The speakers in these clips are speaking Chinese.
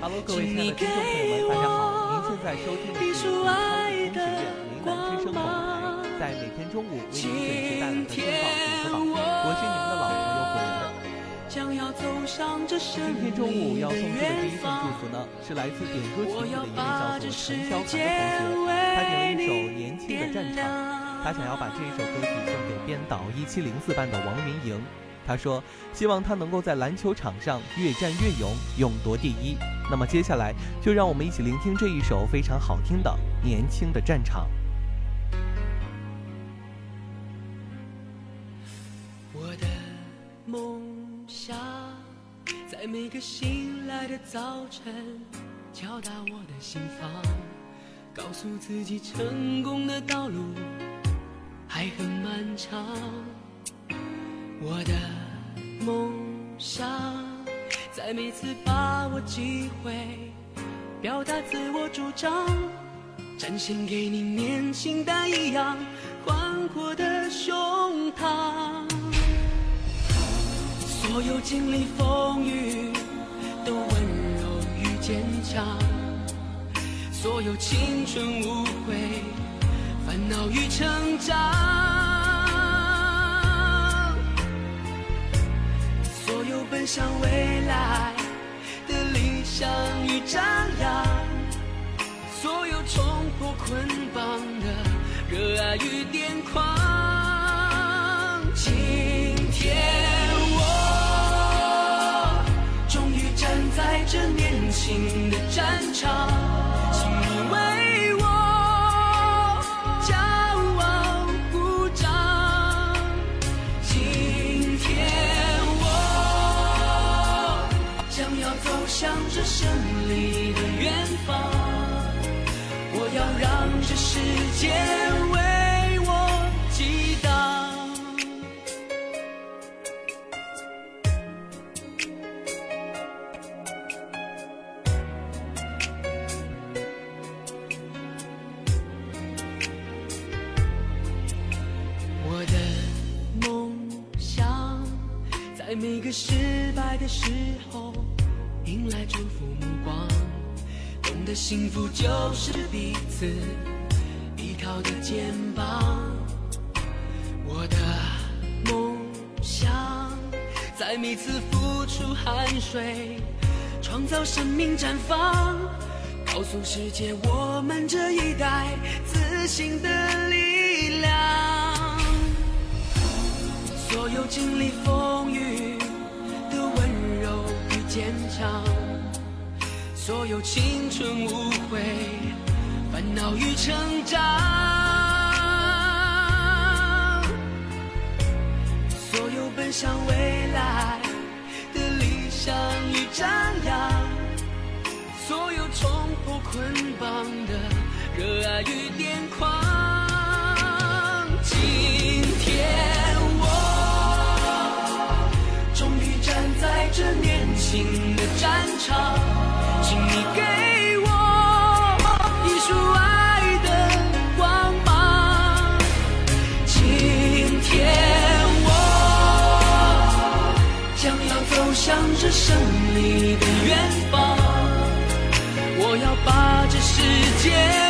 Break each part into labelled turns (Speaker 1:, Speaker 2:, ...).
Speaker 1: Hello，各位亲爱的听众朋友们，大家好！您现在收听的是南昌理工学院宁广之声广播台，在每天中午为您准时带来的播报祝福榜》，我是你们的老朋友果
Speaker 2: 滚人。
Speaker 1: 今天中午要送出的第一份祝福呢，是来自点歌群里的一位叫做陈潇涵的同学，他点了一首《年轻的战场》，他想要把这一首歌曲送给编导一七零四班的王云莹。他说：“希望他能够在篮球场上越战越勇，勇夺第一。”那么接下来，就让我们一起聆听这一首非常好听的《年轻的战场》。
Speaker 2: 我的梦想，在每个醒来的早晨敲打我的心房，告诉自己成功的道路还很漫长。我的梦想，在每次把握机会表达自我主张，展现给你年轻但一样宽阔的胸膛。所有经历风雨都温柔与坚强，所有青春无悔、烦恼与成长。奔向未来的理想与张扬，所有冲破捆绑的热爱与癫狂。今天我终于站在这年轻的战场，请你为。向着胜利的远方，我要让这世界。幸福就是彼此依靠的肩膀。我的梦想，在每次付出汗水，创造生命绽放，告诉世界我们这一代自信的力量。所有经历风雨的温柔与坚强。所有青春无悔，烦恼与成长；所有奔向未来的理想与张扬；所有冲破捆绑的热爱与癫狂。今天我终于站在这年轻的战场。请你给我一束爱的光芒。今天我将要走向这胜利的远方。我要把这世界。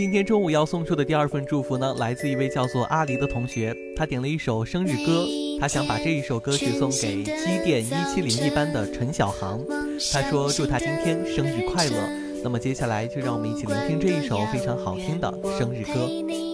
Speaker 1: 今天中午要送出的第二份祝福呢，来自一位叫做阿离的同学，他点了一首生日歌，他想把这一首歌曲送给机电一七零一班的陈小航，他说祝他今天生日快乐。那么接下来就让我们一起聆听这一首非常好听的生日歌。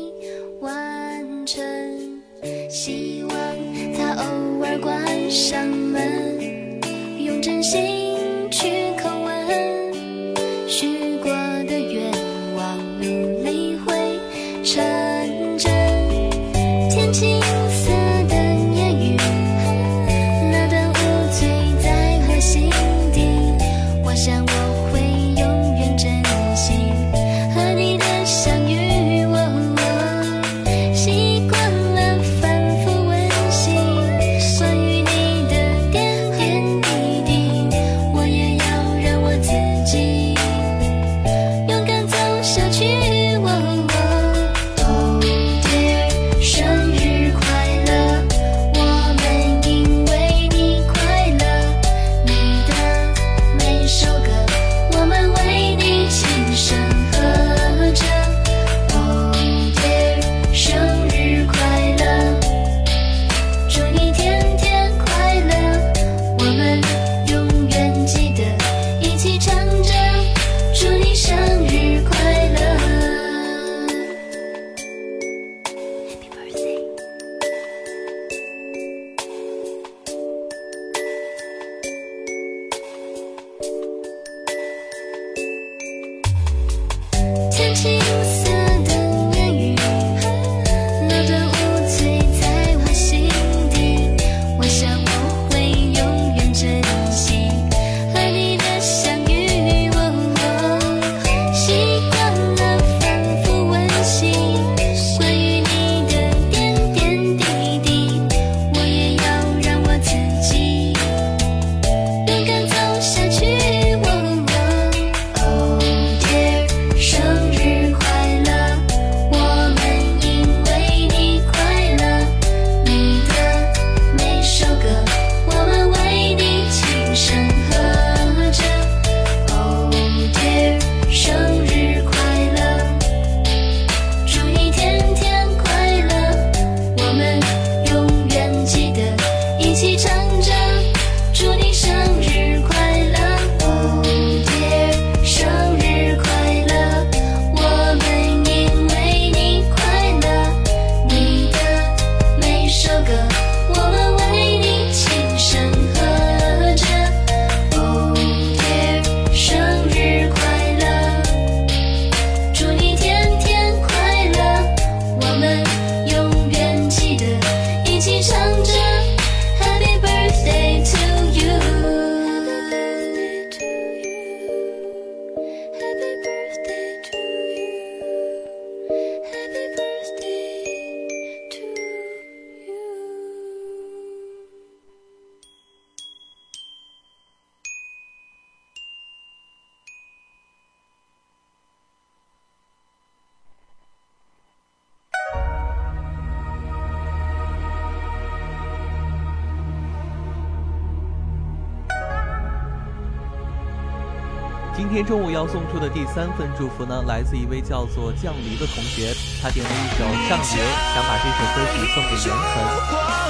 Speaker 1: 今天中午要送出的第三份祝福呢，来自一位叫做降临的同学，他点了一首《上邪》，想把这首歌曲送给袁恒。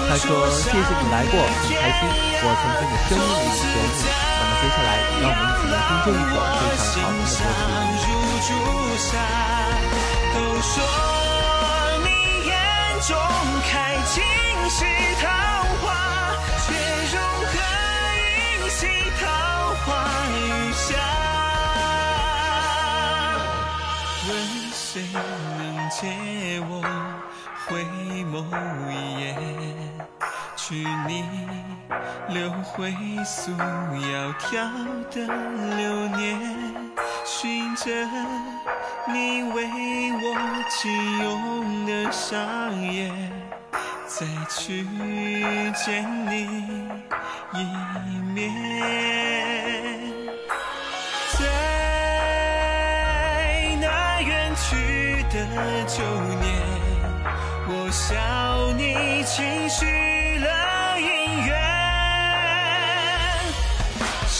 Speaker 1: 他说：“谢谢你来过，很开心，我曾经的生命里有你。”那么接下来，让我们一起聆听这一首非常好听的歌曲。
Speaker 3: 都说你眼中开尽是桃花，却如何映起桃花雨下。许你留回溯窈窕的流年，寻着你为我浸涌的双眼，再去见你一面。在那远去的旧年，我笑你谦虚。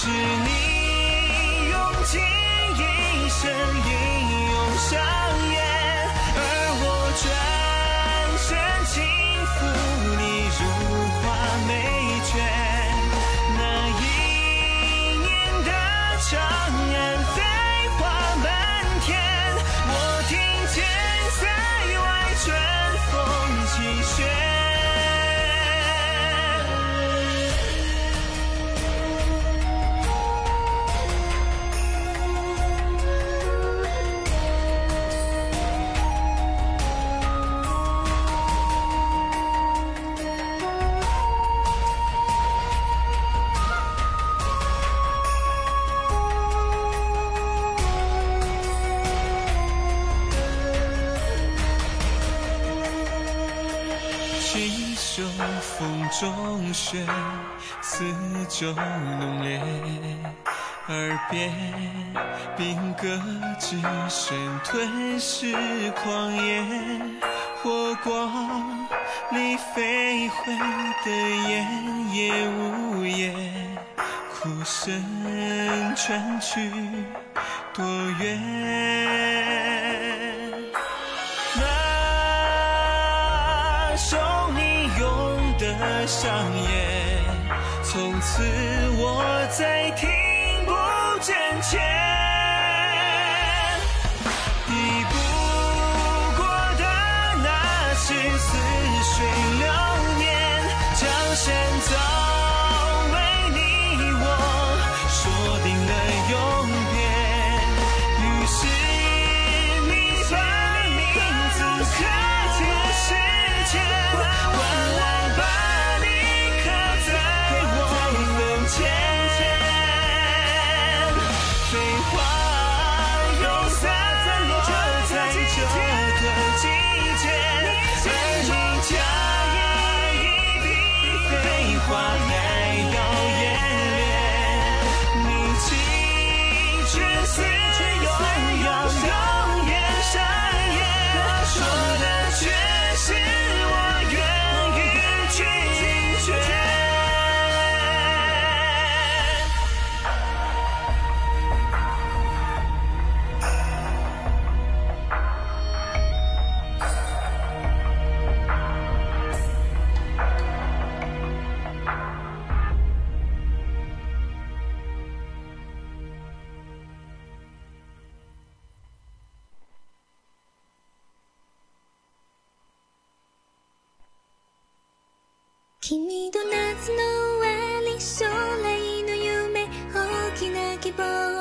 Speaker 3: 是你用尽一生英勇杀。血，似酒浓烈；耳边，兵戈之声吞噬狂野，火光里飞回的烟也无言，哭声传去多远？上演，从此我再听不见。切。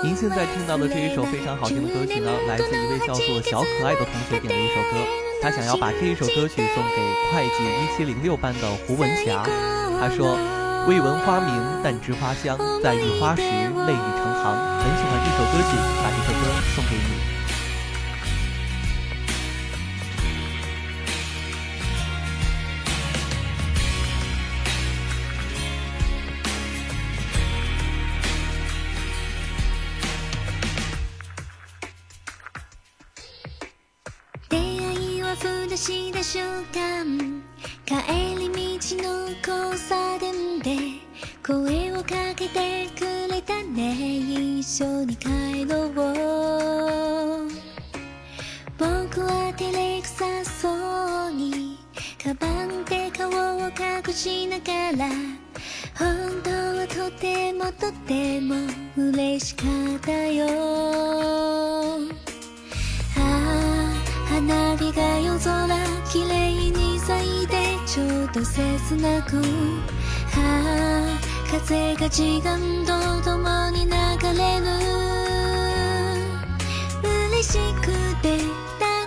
Speaker 1: 您现在听到的这一首非常好听的歌曲呢，来自一位叫做小可爱的同学点的一首歌，他想要把这一首歌曲送给会计一七零六班的胡文霞。他说：“未闻花名，但知花香，在遇花时泪已成行，很喜欢这首歌曲，把这首歌送给你。”
Speaker 4: ねえ一緒に帰ろう僕は照れくさそうにカバンで顔を隠しながら本当はとてもとても嬉しかったよああ花火が夜空綺麗に咲いてちょっと切なくああ風が時間と共に流れる嬉しくて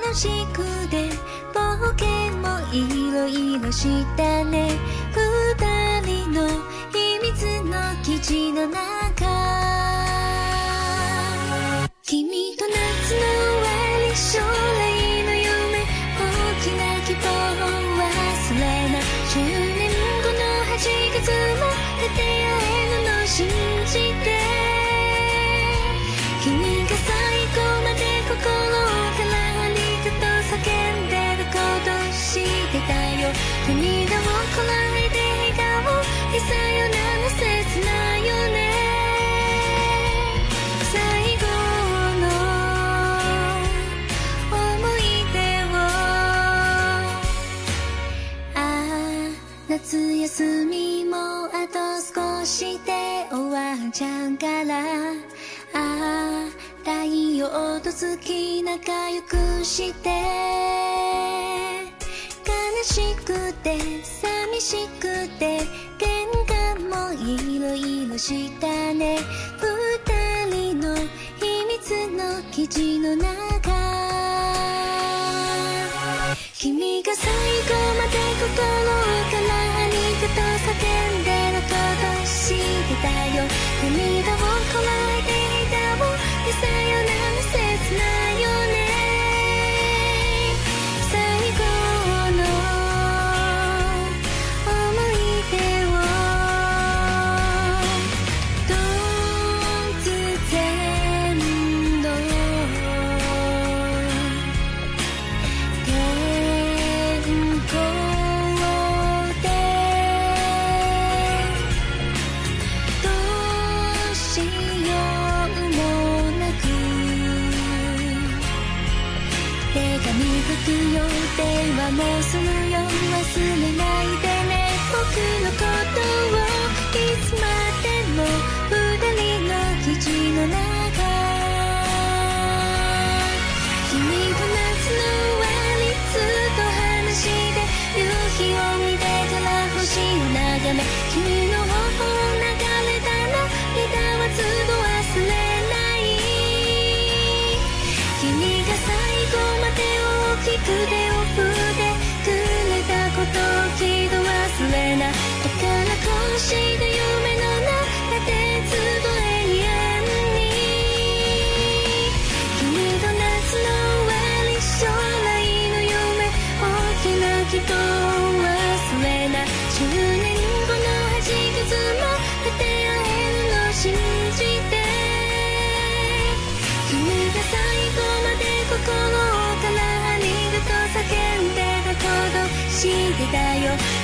Speaker 4: 楽しくて冒険もいろいろしたね二人の秘密の基地の中君と夏の信じて君が最後まで心からありがとう叫んでること知ってたよ涙をこらえて笑顔にさよなら切ないよね最後の思い出をああ夏休みちゃんからああ太陽と月仲良くして悲しくて寂しくて喧嘩もいろいろしたね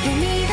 Speaker 4: Hear me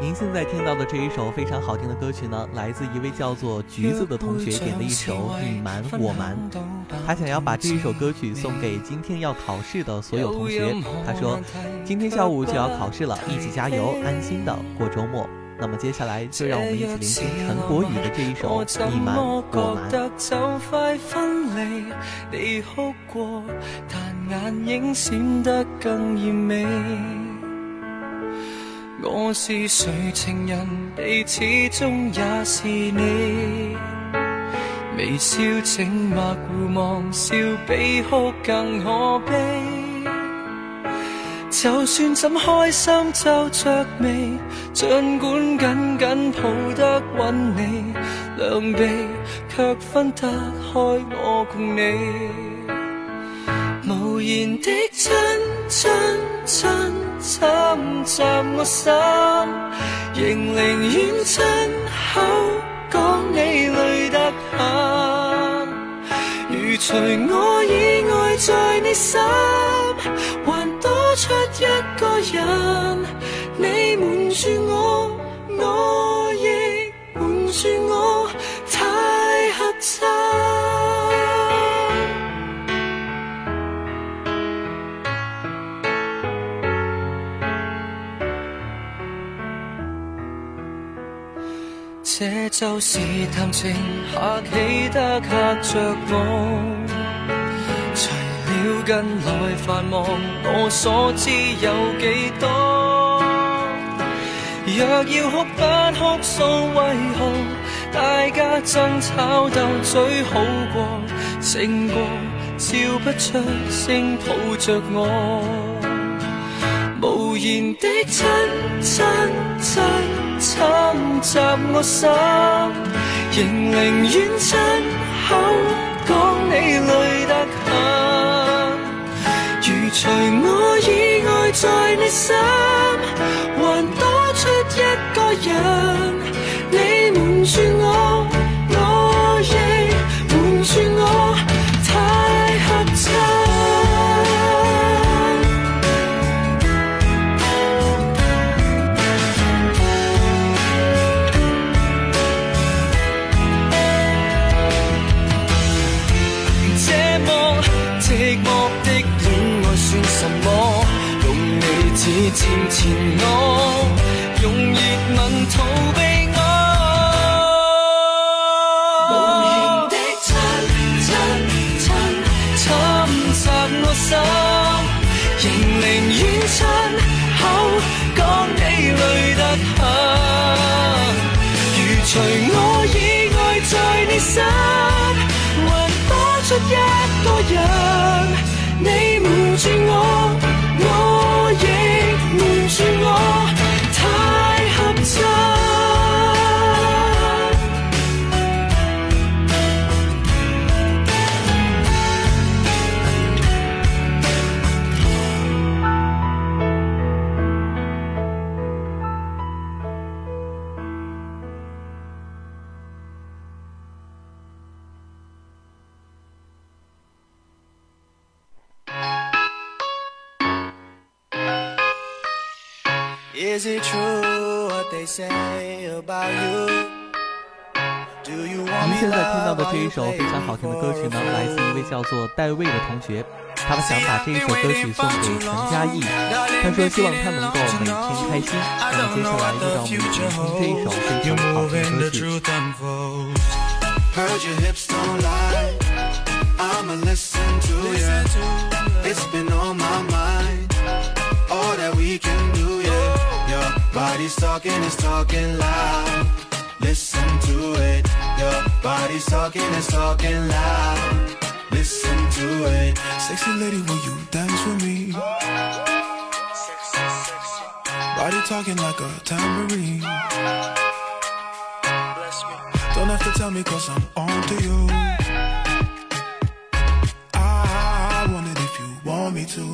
Speaker 1: 您现在听到的这一首非常好听的歌曲呢，来自一位叫做橘子的同学点的一首《你瞒我瞒》，他想要把这一首歌曲送给今天要考试的所有同学。他说：“今天下午就要考试了，一起加油，安心的过周末。”那么接下来就让我们一起聆听陈柏宇的这一首《你瞒我瞒》。
Speaker 3: 我是谁情人，你始终也是你。微笑请默互望，笑比哭更可悲。就算怎开心皱着眉，尽管紧紧抱得稳你，两臂却分得开我共你，无言的亲。真真侵袭我心，仍宁愿亲口讲你累得很。如除我以外在你心，还多出一个人，你瞒住我，我亦瞒住我。這就是談情，客企得嚇着我。除了近來繁忙，我所知有幾多？若要哭不哭訴，為何大家爭吵鬥嘴好過？靜過，笑不出聲，抱著我。无言的亲亲亲侵袭我心，仍宁愿亲口讲你累得很。如除我以外在你心，还多出一个
Speaker 2: 人，你瞒住我。寂寞的恋爱算什么？用你指尖缠我，用热吻逃避我。无言的亲亲亲，侵袭我心，仍宁愿亲口讲你累得很。如除我以外，在你心。一个人，你瞒住我。Is it say true what they about you?
Speaker 1: 您现在听到的这一首非常好听的歌曲呢，来自一位叫做戴卫的同学，他想把这一首歌曲送给陈嘉毅，他说希望他能够每天开心。那么接下来就让我们听这一首非常好听的歌曲。
Speaker 2: body's talking, it's talking loud. Listen to it. Your body's talking, it's talking loud. Listen to it.
Speaker 3: Sexy lady, will you dance with me? Body talking like a tambourine. Don't have to tell me cause I'm on to you. I want it if you want me to.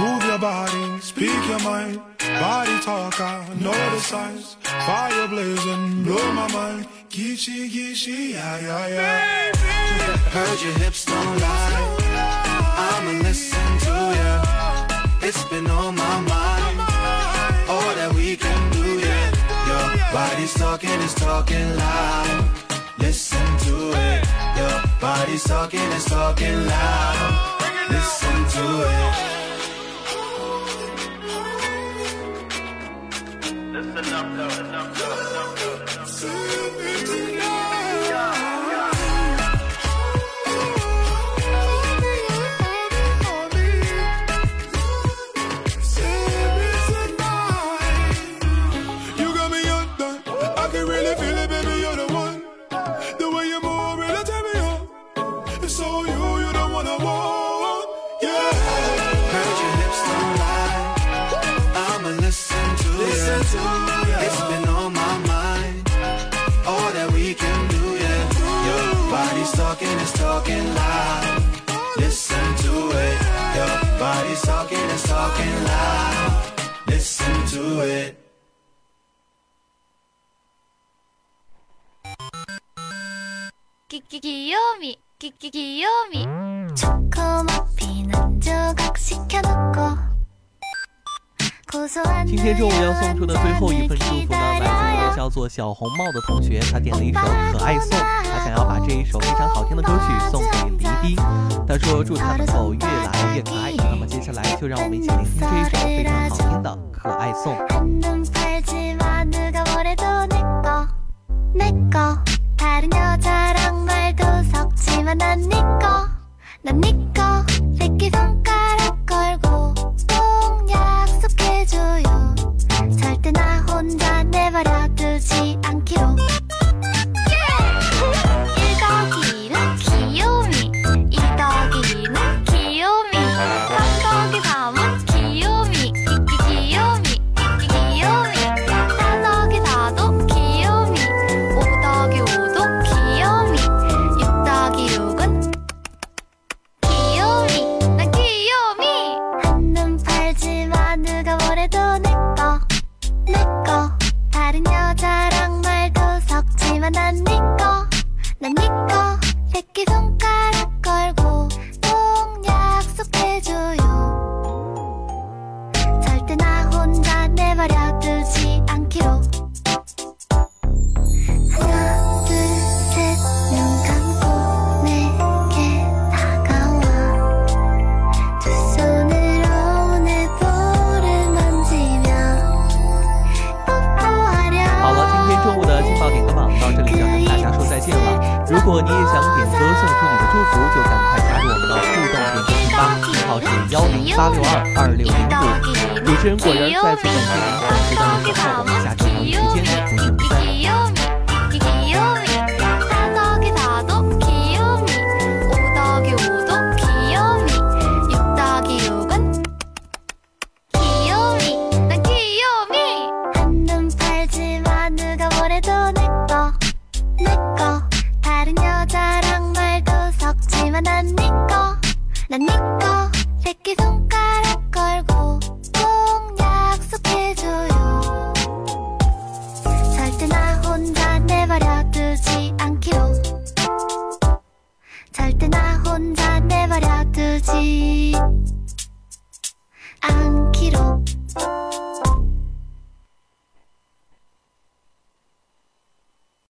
Speaker 3: Move your body. Speak your mind, body talk, I know the signs. Fire blazing, blow my mind. Geechee, geechee, yeah, yeah, yeah.
Speaker 2: Heard your hips don't lie. I'ma listen to ya. It's been on my mind. All that we can do, yeah. Your body's talking, it's talking loud. Listen to it. Your body's talking, it's talking loud. Listen to it.
Speaker 4: enough Enough. Enough love.
Speaker 1: 今天中午要送出的最后一份祝福呢，来自一位叫做小红帽的同学，他点了一首《可爱颂》，他想要把这一首非常好听的歌曲送给黎斌，他说祝他能够越来越可爱。那么接下来就让我们一起聆听这一首非常好听的《可爱颂》。
Speaker 4: 사랑아 네
Speaker 1: 난네거난네거 八六二二六零六，主持人果然再次仁在此为您准时我们下周节目时间。